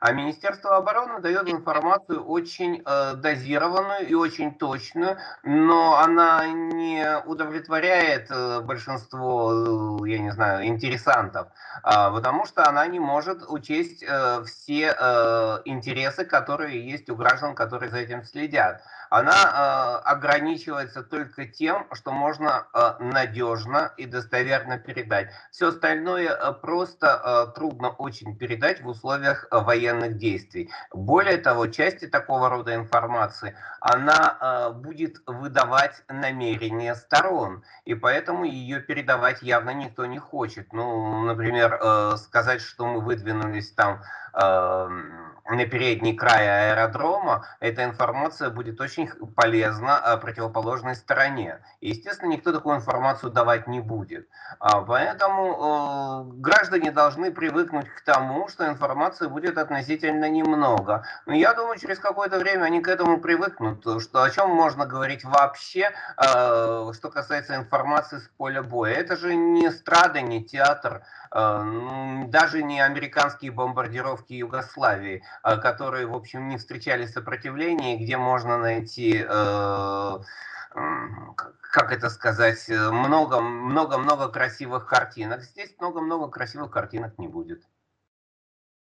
А Министерство обороны дает информацию очень э, дозированную и очень точную, но она не удовлетворяет э, большинство, э, я не знаю, интересантов, э, потому что она не может учесть э, все э, интересы, которые есть у граждан, которые за этим следят она э, ограничивается только тем, что можно э, надежно и достоверно передать. Все остальное э, просто э, трудно очень передать в условиях э, военных действий. Более того, части такого рода информации она э, будет выдавать намерения сторон, и поэтому ее передавать явно никто не хочет. Ну, например, э, сказать, что мы выдвинулись там на передний край аэродрома, эта информация будет очень полезна э, противоположной стороне. И, естественно, никто такую информацию давать не будет. А, поэтому э, граждане должны привыкнуть к тому, что информации будет относительно немного. Но я думаю, через какое-то время они к этому привыкнут, что о чем можно говорить вообще, э, что касается информации с поля боя. Это же не страда, не театр, даже не американские бомбардировки Югославии. Э, которые, в общем, не встречали сопротивления, где можно найти э, как это сказать, много-много-много красивых картинок. Здесь много-много красивых картинок не будет.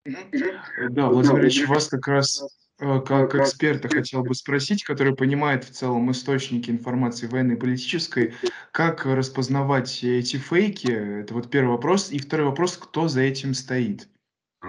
Да, Владимир Ильич, вас как раз э, как эксперта хотел бы спросить, который понимает в целом источники информации военной и политической, как распознавать эти фейки? Это вот первый вопрос. И второй вопрос, кто за этим стоит?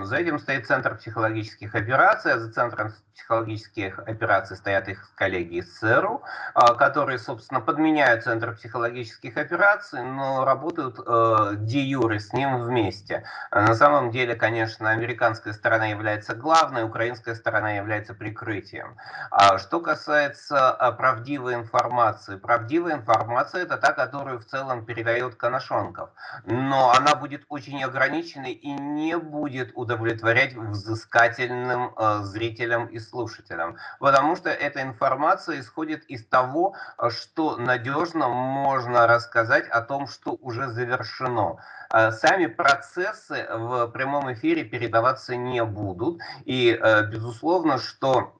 За этим стоит Центр психологических операций, а за Центром психологических операций стоят их коллеги из ЦРУ, а, которые, собственно, подменяют Центр психологических операций, но работают э, де юре с ним вместе. На самом деле, конечно, американская сторона является главной, украинская сторона является прикрытием. А что касается а, правдивой информации, правдивая информация это та, которую в целом передает Коношенков, но она будет очень ограниченной и не будет удовлетворять взыскательным э, зрителям и слушателям, потому что эта информация исходит из того, что надежно можно рассказать о том, что уже завершено. А сами процессы в прямом эфире передаваться не будут, и э, безусловно, что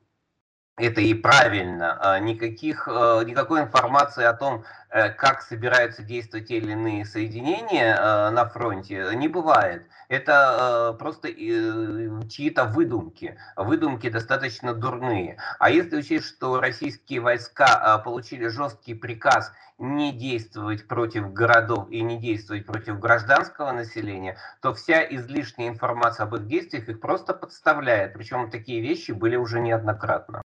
это и правильно. А никаких, э, никакой информации о том, э, как собираются действовать те или иные соединения э, на фронте, не бывает. Это просто чьи-то выдумки. Выдумки достаточно дурные. А если учесть, что российские войска получили жесткий приказ не действовать против городов и не действовать против гражданского населения, то вся излишняя информация об их действиях их просто подставляет. Причем такие вещи были уже неоднократно.